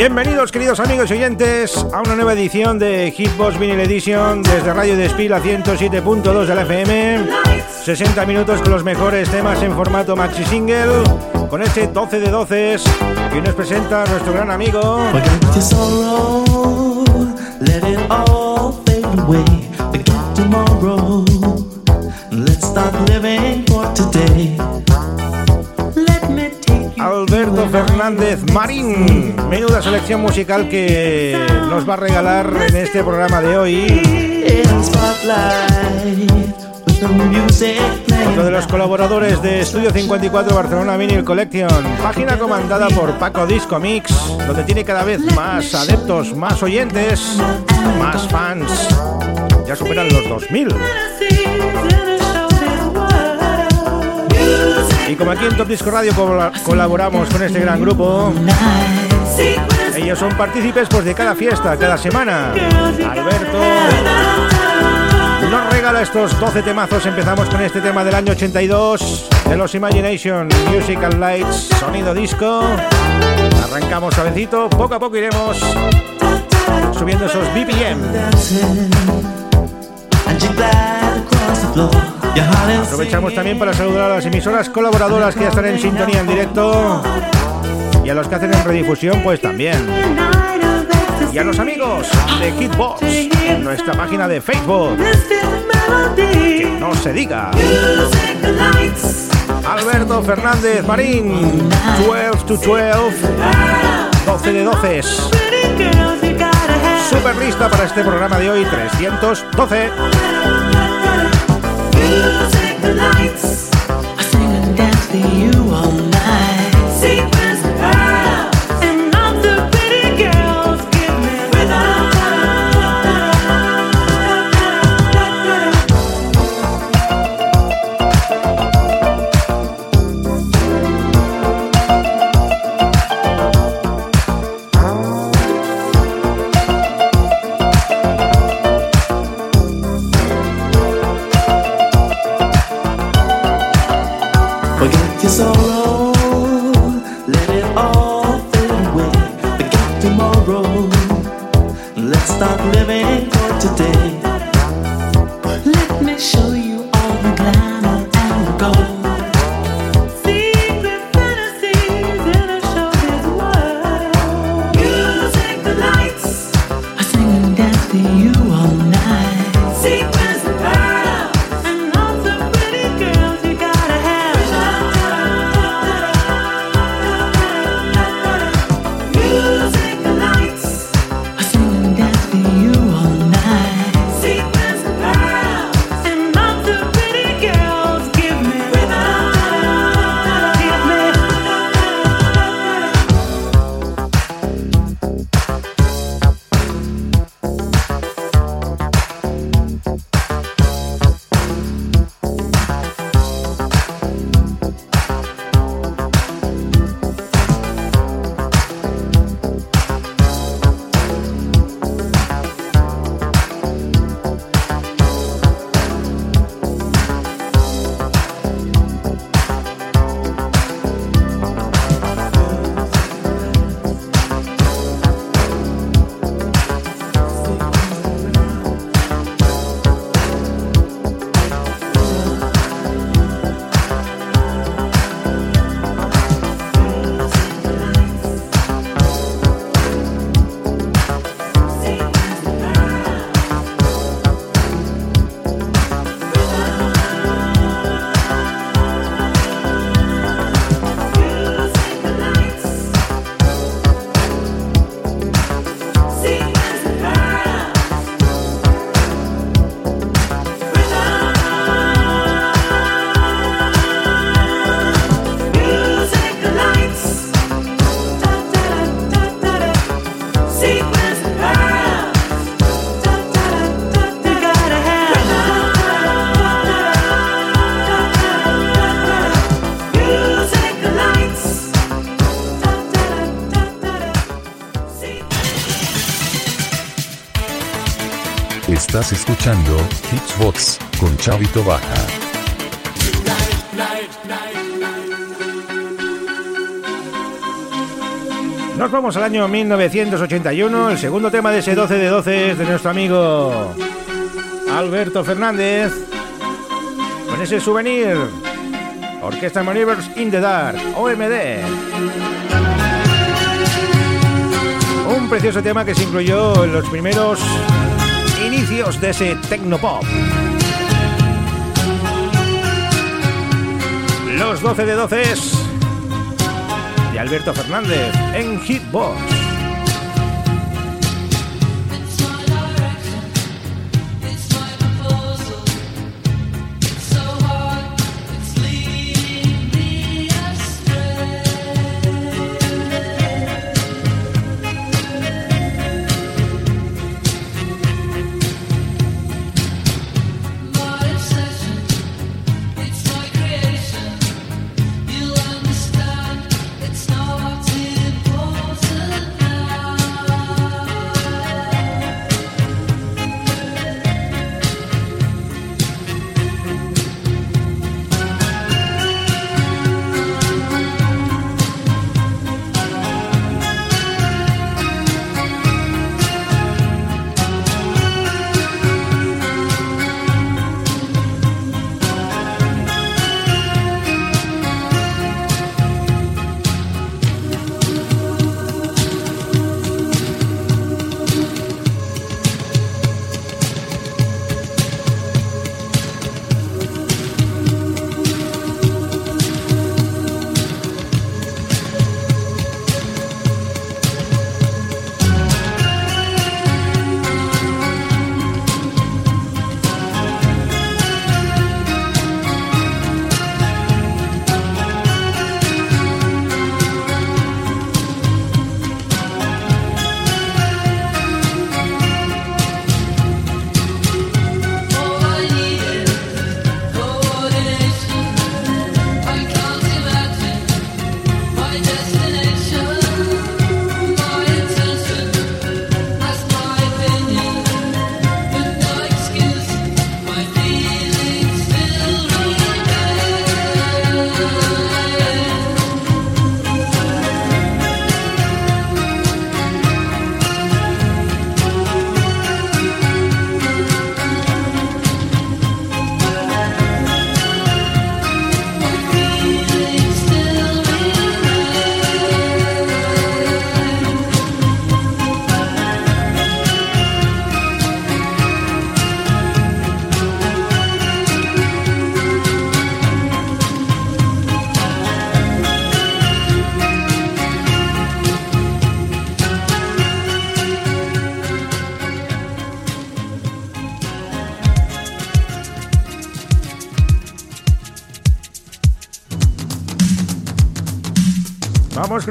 Bienvenidos queridos amigos y oyentes a una nueva edición de Hitbox Vinyl Edition desde Radio Despil a 107.2 de la FM 60 minutos con los mejores temas en formato maxi single con este 12 de 12 que nos presenta nuestro gran amigo Alberto Fernández Marín. Menuda selección musical que nos va a regalar en este programa de hoy. Otro de los colaboradores de Estudio 54 Barcelona Vinyl Collection, página comandada por Paco Disco Mix, donde tiene cada vez más adeptos, más oyentes, más fans. Ya superan los 2000. Y como aquí en Top Disco Radio colaboramos con este gran grupo, ellos son partícipes pues, de cada fiesta, cada semana. Alberto nos regala estos 12 temazos. Empezamos con este tema del año 82 de los Imagination Musical Lights, sonido disco. Arrancamos suavecito, poco a poco iremos subiendo esos BPM. Aprovechamos también para saludar a las emisoras colaboradoras que ya están en sintonía en directo y a los que hacen en redifusión, pues también. Y a los amigos de Hitbox en nuestra página de Facebook. Que no se diga. Alberto Fernández Marín, 12 to 12, 12 de 12. Super lista para este programa de hoy, 312. Take the lights. I sing and dance for you all you all night. Estás escuchando Hitsbox con Chavito Baja. Nos vamos al año 1981, el segundo tema de ese 12 de 12 es de nuestro amigo Alberto Fernández. Con ese souvenir, Orquesta Maneuvers in the Dark, OMD. Un precioso tema que se incluyó en los primeros inicios de ese tecnopop. Los 12 de 12 de Alberto Fernández en Hitbox.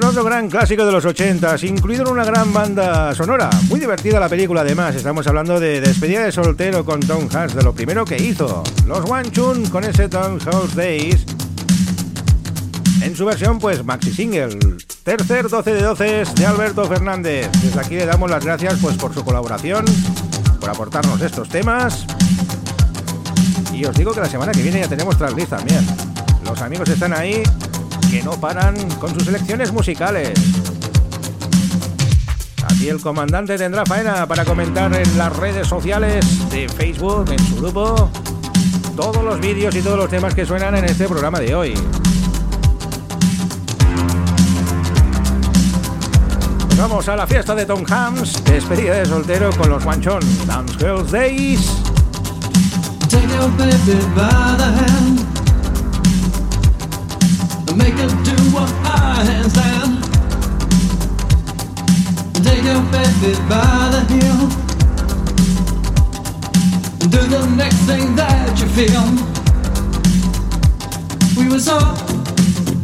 Otro gran clásico de los 80 incluido en una gran banda sonora. Muy divertida la película además. Estamos hablando de Despedida de soltero con Tom Hanks, de lo primero que hizo. Los One Chun con ese Tom House Days. En su versión, pues maxi single. Tercer 12 de 12 de Alberto Fernández. Desde aquí le damos las gracias pues por su colaboración, por aportarnos estos temas. Y os digo que la semana que viene ya tenemos tracklist también. Los amigos están ahí que no paran con sus elecciones musicales. Aquí el comandante tendrá faena para comentar en las redes sociales de Facebook, en su grupo, todos los vídeos y todos los temas que suenan en este programa de hoy. Pues vamos a la fiesta de Tom Hams, despedida de soltero con los Wanchon Dance Girls Days. Make her do a high handstand. Take your baby by the heel do the next thing that you feel. We were so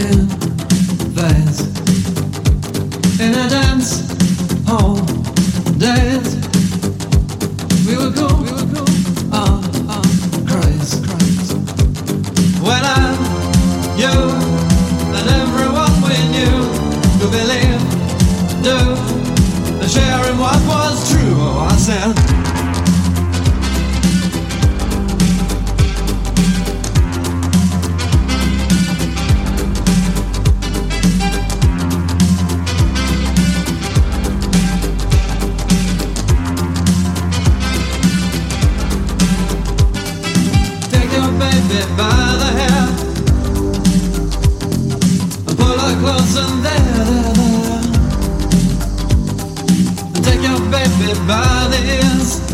in phase in a dance hall days. We were cool, we were cool. Oh, oh. When I, you, believe, do, and sharing what was true. Oh, I said. Take your baby by baby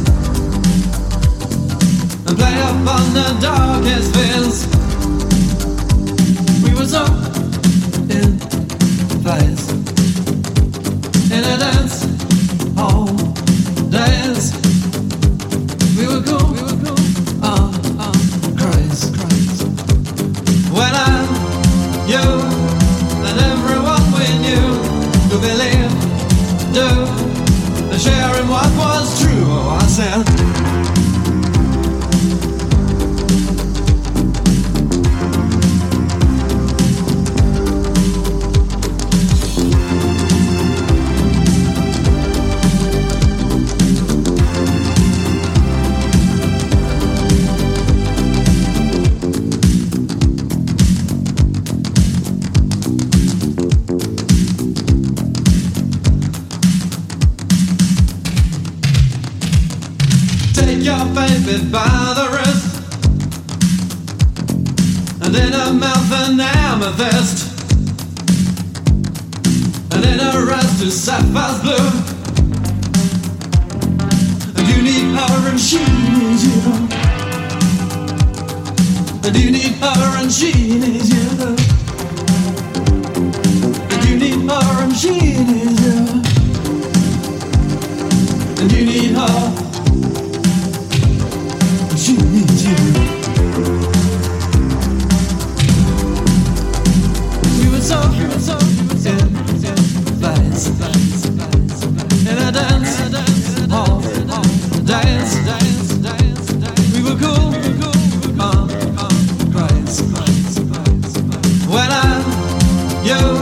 you,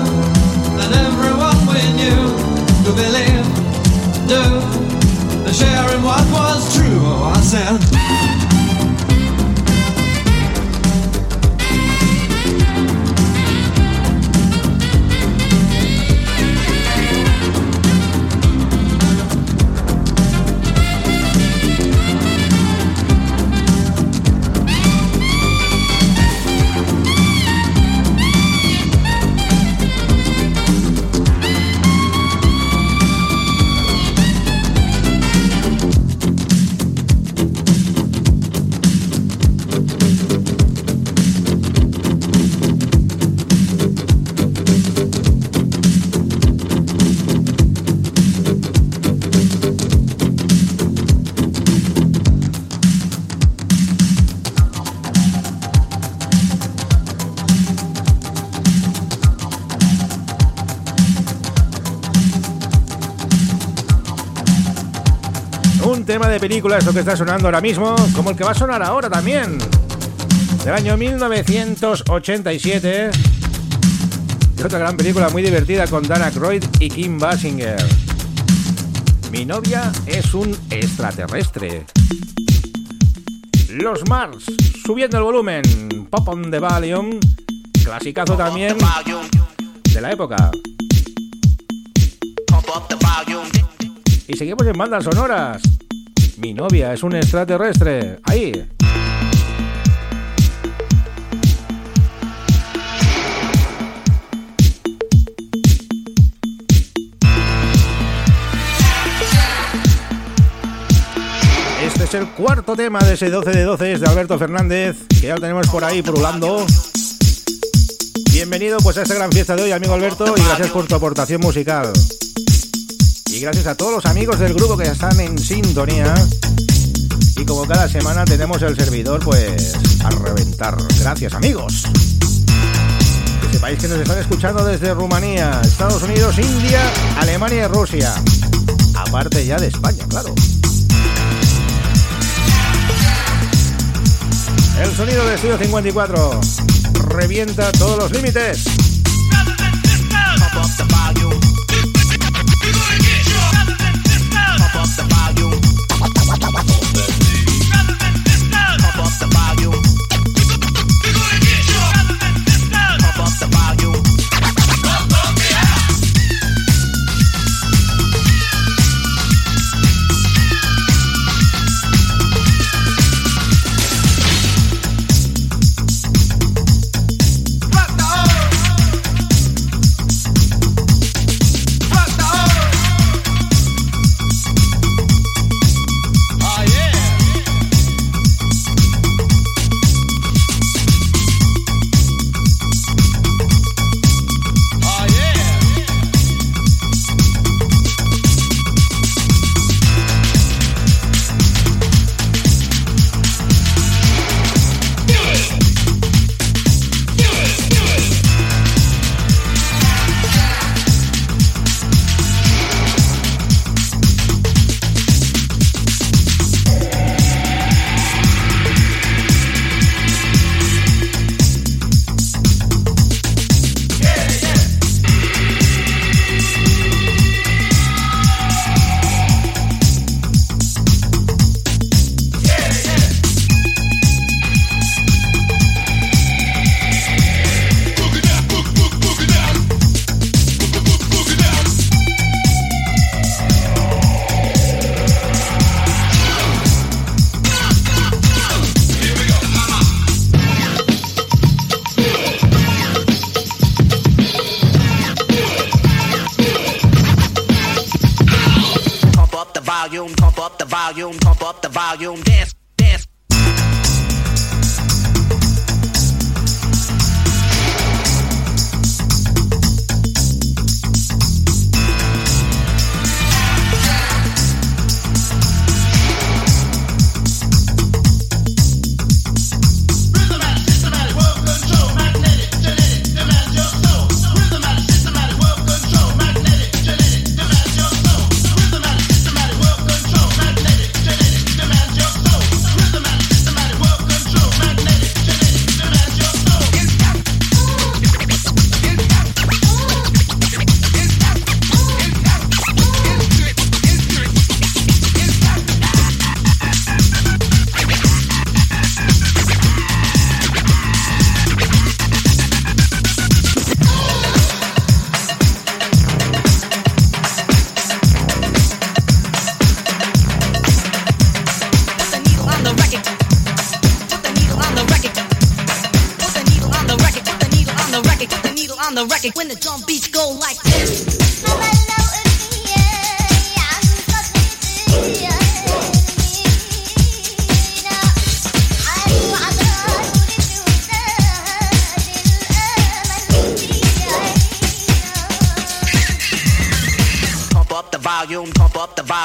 de película, esto que está sonando ahora mismo, como el que va a sonar ahora también. Del año 1987. Y otra gran película muy divertida con Dan Aykroyd y Kim Basinger. Mi novia es un extraterrestre. Los Mars, subiendo el volumen. Pop on the Valium. Clasicazo también de la época. Y seguimos en bandas sonoras. Mi novia es un extraterrestre. Ahí. Este es el cuarto tema de ese 12 de 12 es de Alberto Fernández, que ya lo tenemos por ahí purulando. Bienvenido pues a esta gran fiesta de hoy, amigo Alberto, y gracias por tu aportación musical. Gracias a todos los amigos del grupo que están en sintonía. Y como cada semana tenemos el servidor pues a reventar. Gracias amigos. Que sepáis que nos están escuchando desde Rumanía, Estados Unidos, India, Alemania y Rusia. Aparte ya de España, claro. El sonido de Estudio 54 revienta todos los límites.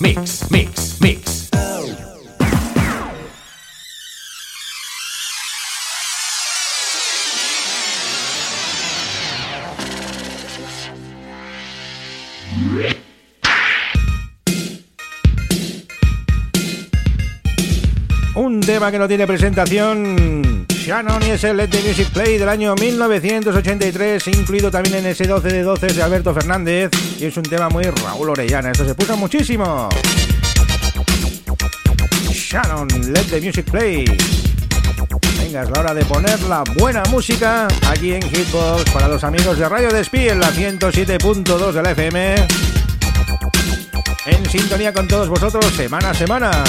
Mix, Mix, Mix. Un tema que no tiene presentación. Shannon y es el Let the Music Play del año 1983, incluido también en ese 12 de 12 de Alberto Fernández. Y es un tema muy Raúl Orellana. Esto se puso muchísimo. Shannon, Let the Music Play. Venga, es la hora de poner la buena música aquí en Hitbox para los amigos de Radio Despí en la 107.2 de la FM. En sintonía con todos vosotros semana a semana.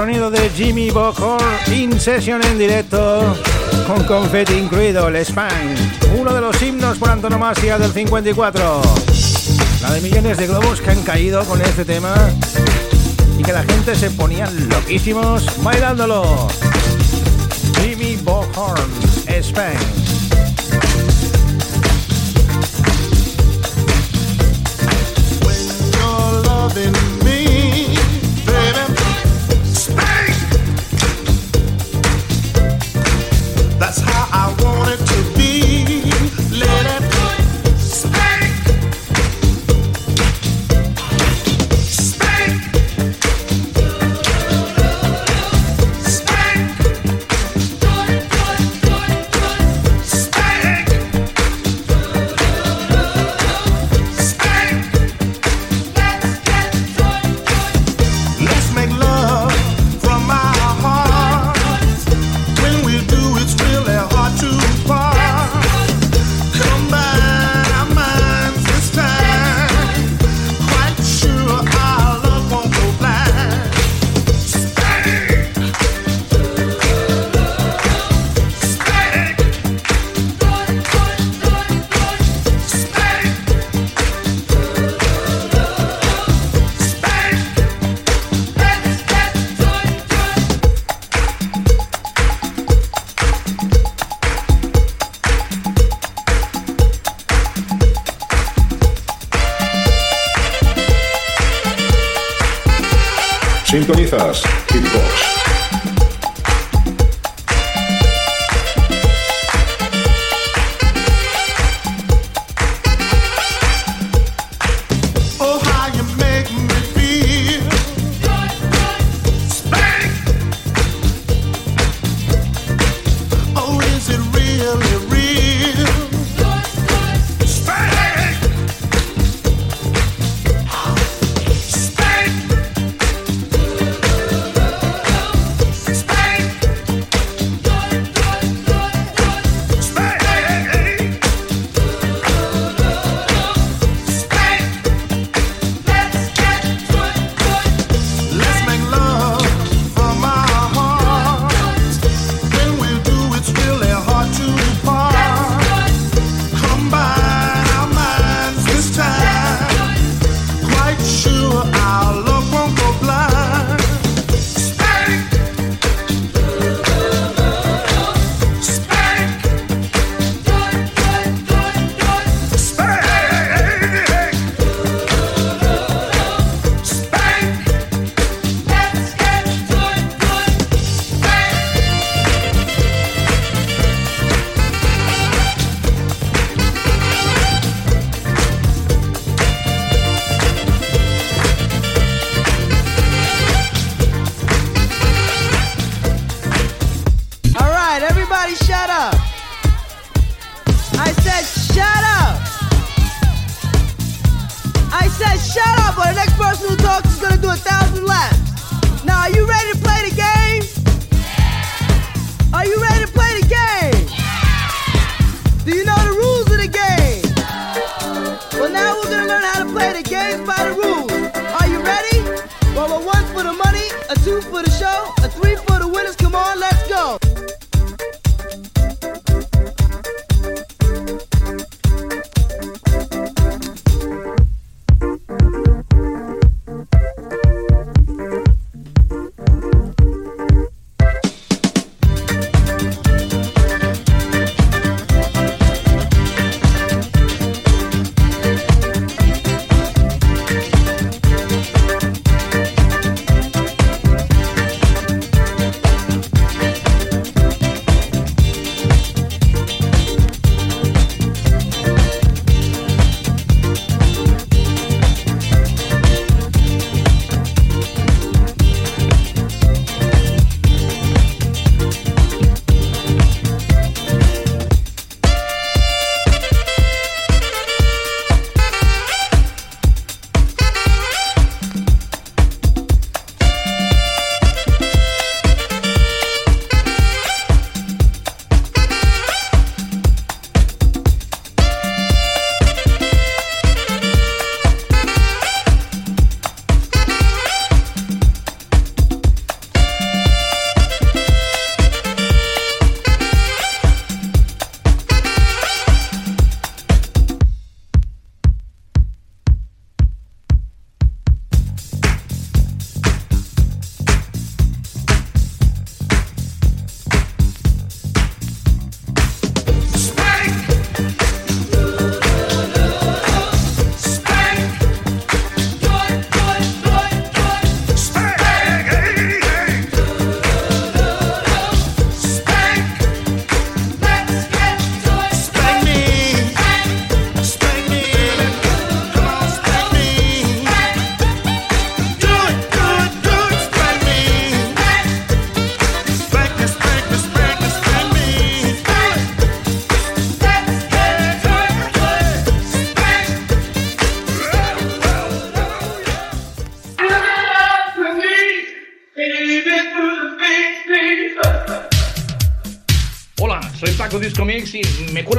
sonido de Jimmy Bocor in session en directo con confeti incluido, el uno de los himnos por antonomasia del 54. La de millones de globos que han caído con este tema y que la gente se ponía loquísimos bailándolo. Jimmy Bohorn, Spang. Sintonizas Hitbox.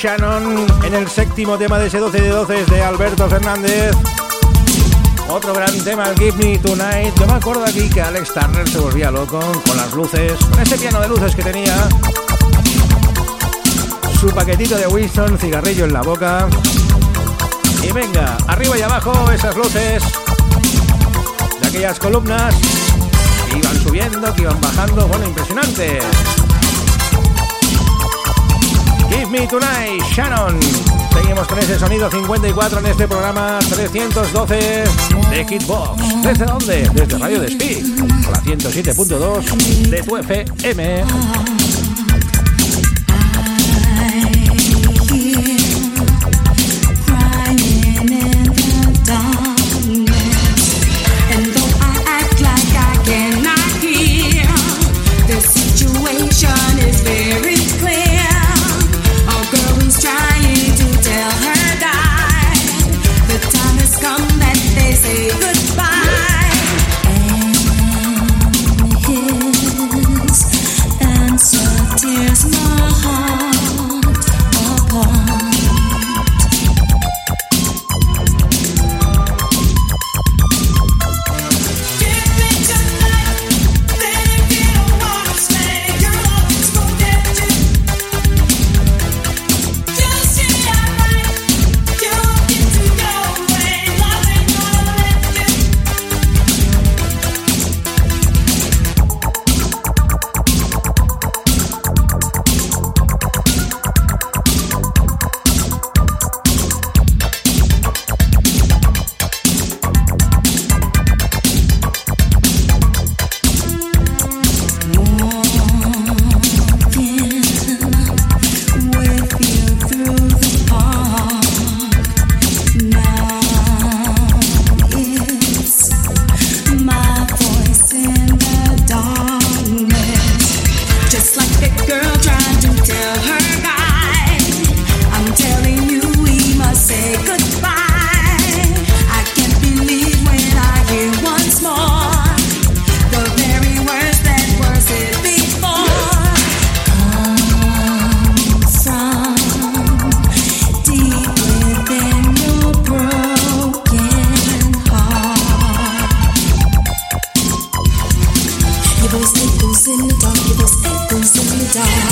Shannon en el séptimo tema de ese 12 de 12 de Alberto Fernández. Otro gran tema, el Give Me Tonight. Yo me acuerdo aquí que Alex Turner se volvía loco con las luces, con ese piano de luces que tenía. Su paquetito de Winston, cigarrillo en la boca. Y venga, arriba y abajo esas luces de aquellas columnas que iban subiendo, que iban bajando. Bueno, impresionante. Give Me Tonight, Shannon. Seguimos con ese sonido 54 en este programa 312 de Kitbox. ¿Desde dónde? Desde Radio Despí, con la 107.2 de tu FM. In the dark. Your voice echoes in the dark.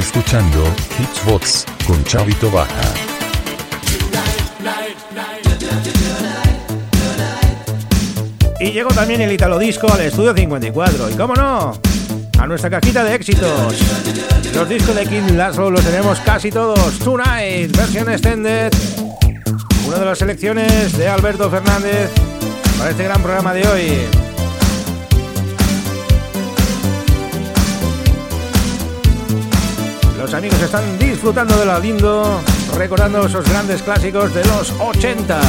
Escuchando Hitsbox con Chavito Baja. Y llegó también el Italo Disco al estudio 54. Y cómo no, a nuestra cajita de éxitos. Los discos de King Laszlo los tenemos casi todos. Tonight, versión extended. Una de las selecciones de Alberto Fernández para este gran programa de hoy. Los amigos están disfrutando de la lindo, recordando esos grandes clásicos de los 80.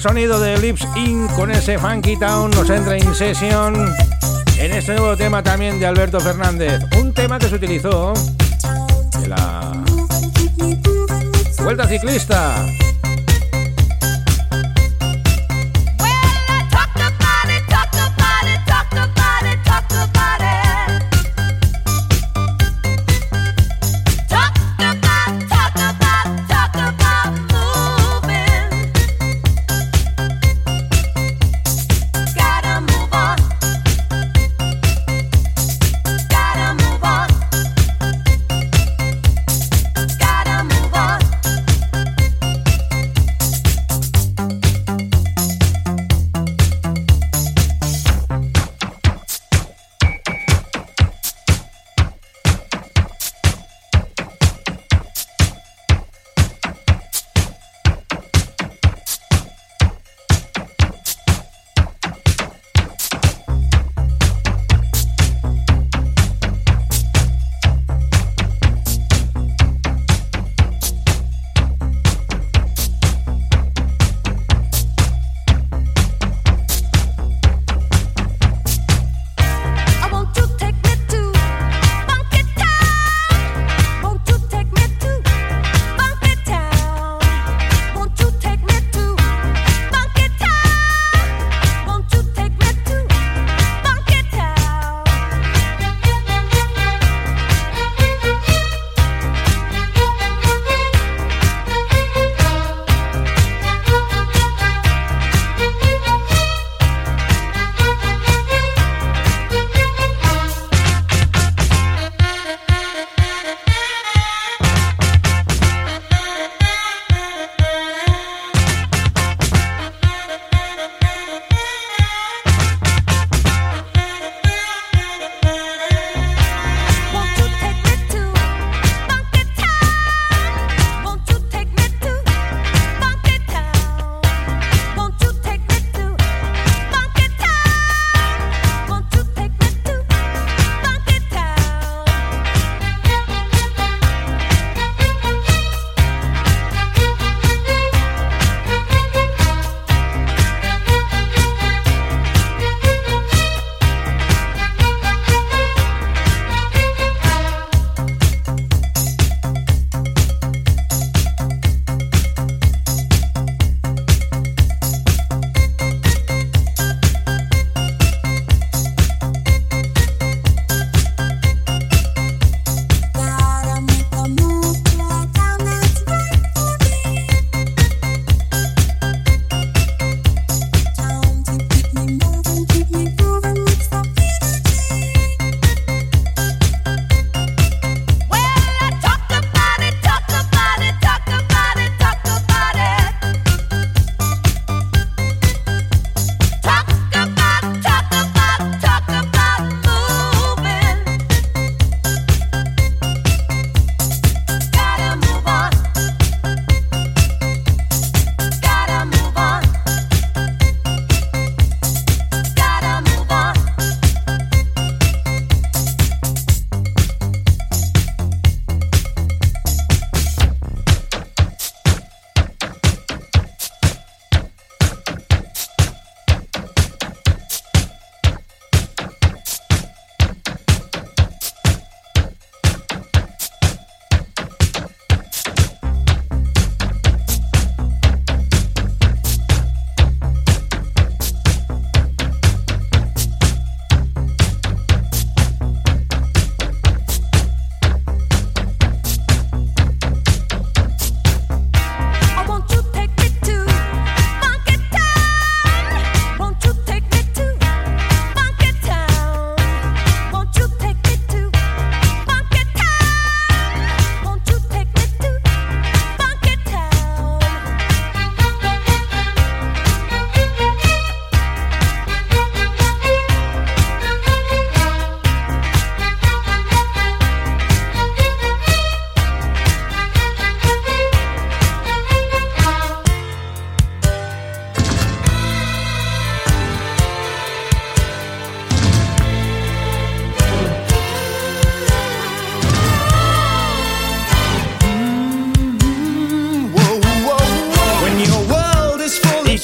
Sonido de Lips In con ese Funky Town nos entra en sesión en este nuevo tema también de Alberto Fernández. Un tema que se utilizó de la Vuelta Ciclista.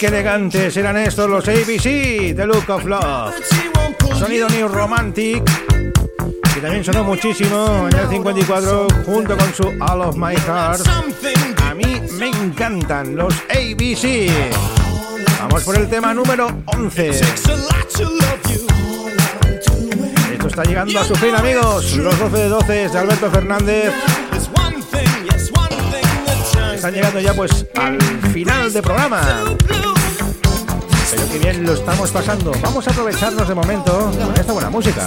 Elegantes eran estos los ABC, The Look of Love. Sonido New Romantic, que también sonó muchísimo en el 54 junto con su All of My Heart. A mí me encantan los ABC. Vamos por el tema número 11. Esto está llegando a su fin, amigos. Los 12 de 12 de Alberto Fernández están llegando ya pues al final de programa. Pero qué bien lo estamos pasando. Vamos a aprovecharnos de momento con esta buena música.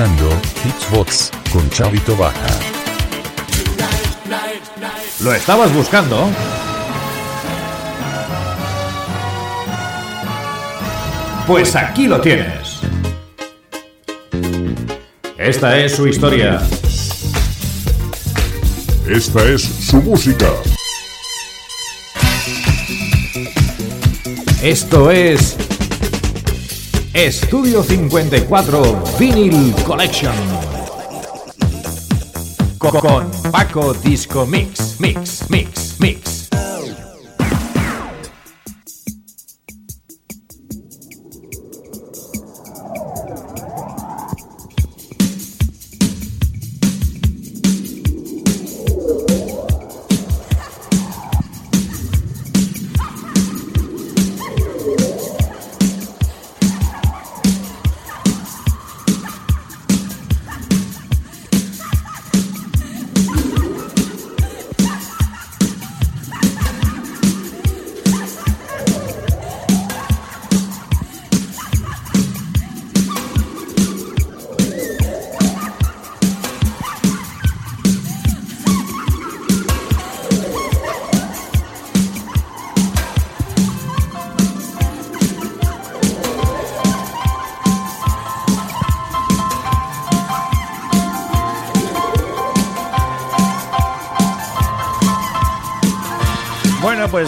Escuchando Hitsbox con Chavito Baja. ¿Lo estabas buscando? Pues aquí lo tienes. Esta es su historia. Esta es su música. Esto es Estudio 54 Vinyl Collection. Co- Con Paco Disco Mix, Mix, Mix.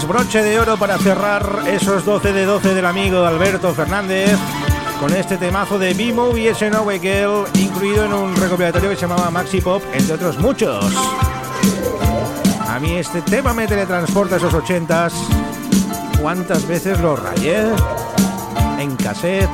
Broche de oro para cerrar esos 12 de 12 del amigo Alberto Fernández con este temazo de B-Movie SNOW Girl, incluido en un recopilatorio que se llamaba Maxi Pop, entre otros muchos. mí este tema me teletransporta a esos ochentas. ¿Cuántas veces lo rayé? En cassette,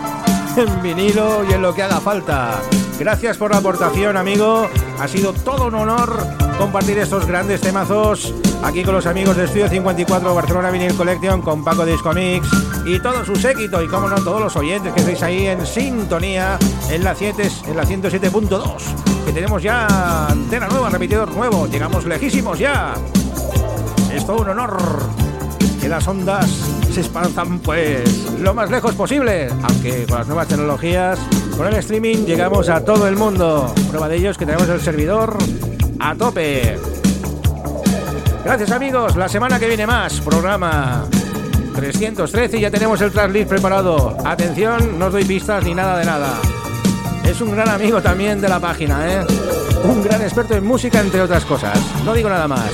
en vinilo y en lo que haga falta. Gracias por la aportación, amigo. Ha sido todo un honor compartir estos grandes temazos aquí con los amigos de Estudio 54 Barcelona Vinyl Collection, con Paco Disco Mix y todo su séquito y, como no, todos los oyentes que estáis ahí en sintonía en la, 7, en la 107.2. Que tenemos ya antena nueva, repetidor nuevo. Llegamos lejísimos ya. Es todo un honor que las ondas se espanzan pues lo más lejos posible, aunque con las nuevas tecnologías, con el streaming llegamos a todo el mundo. Prueba de ello es que tenemos el servidor a tope. Gracias amigos, la semana que viene más, programa 313 y ya tenemos el tracklist preparado. Atención, no os doy pistas ni nada de nada. Es un gran amigo también de la página, ¿eh? Un gran experto en música, entre otras cosas. No digo nada más.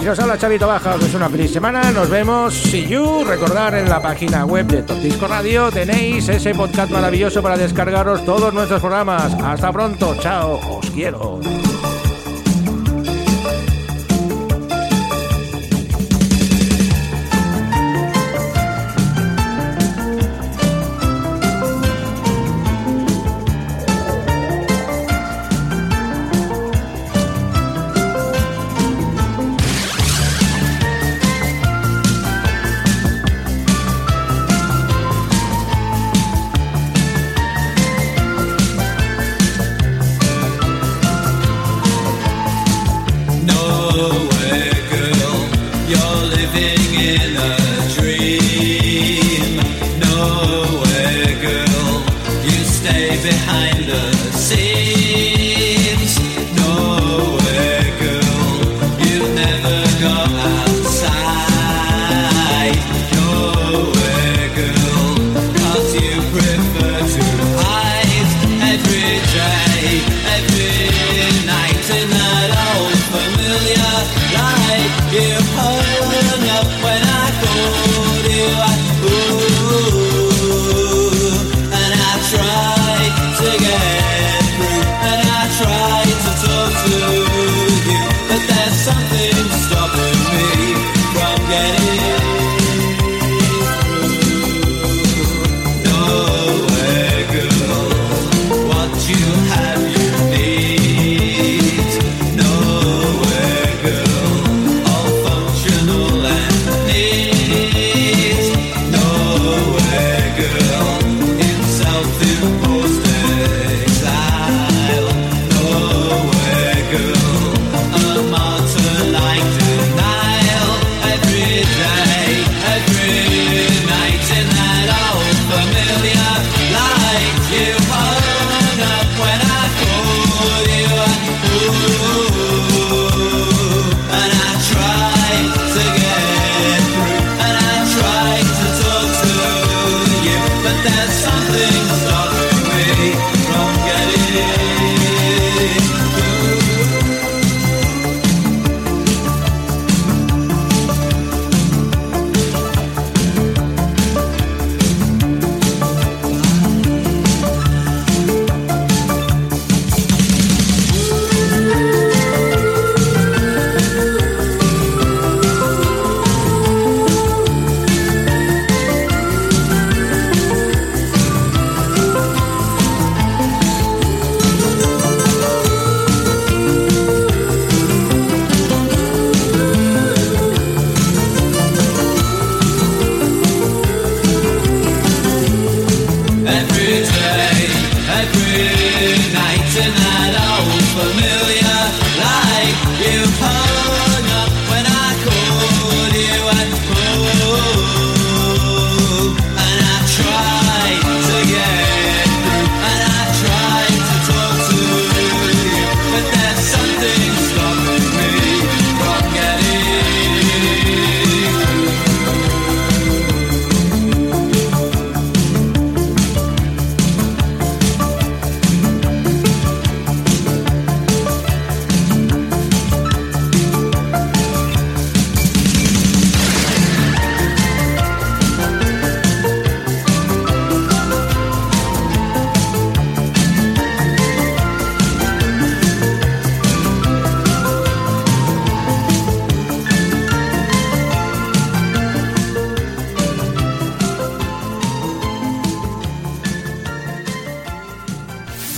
Y nos habla Chavito Baja, os deseo una feliz semana, nos vemos, see you, recordar en la página web de Top Disco Radio tenéis ese podcast maravilloso para descargaros todos nuestros programas. Hasta pronto, chao, os quiero.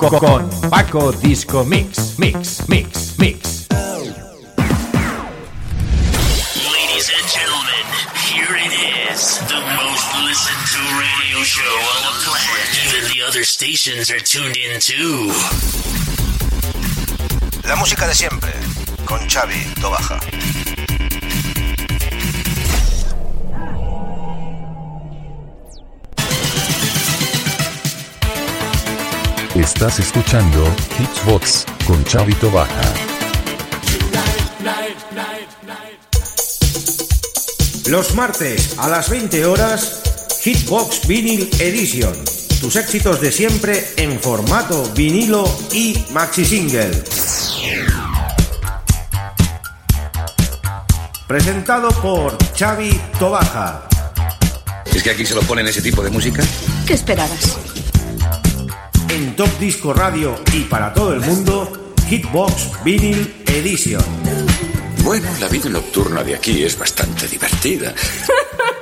Co- Con Paco Disco Mix, Mix, Mix, Mix. Ladies and gentlemen, here it is, the most listened to radio show on the planet. Even the other stations are tuned in too. La música de siempre, con Xavi Tobaja. Estás escuchando Hitsbox con Chavito Baja. Los martes a las 20 horas, Hitbox Vinyl Edition. Tus éxitos de siempre en formato vinilo y maxi single. Presentado por Xavi Tobaja. ¿Es que aquí se lo ponen ese tipo de música? ¿Qué esperabas? En Top Disco Radio y para todo el mundo, Hitbox Vinyl Edition. Bueno, la vida nocturna de aquí es bastante divertida.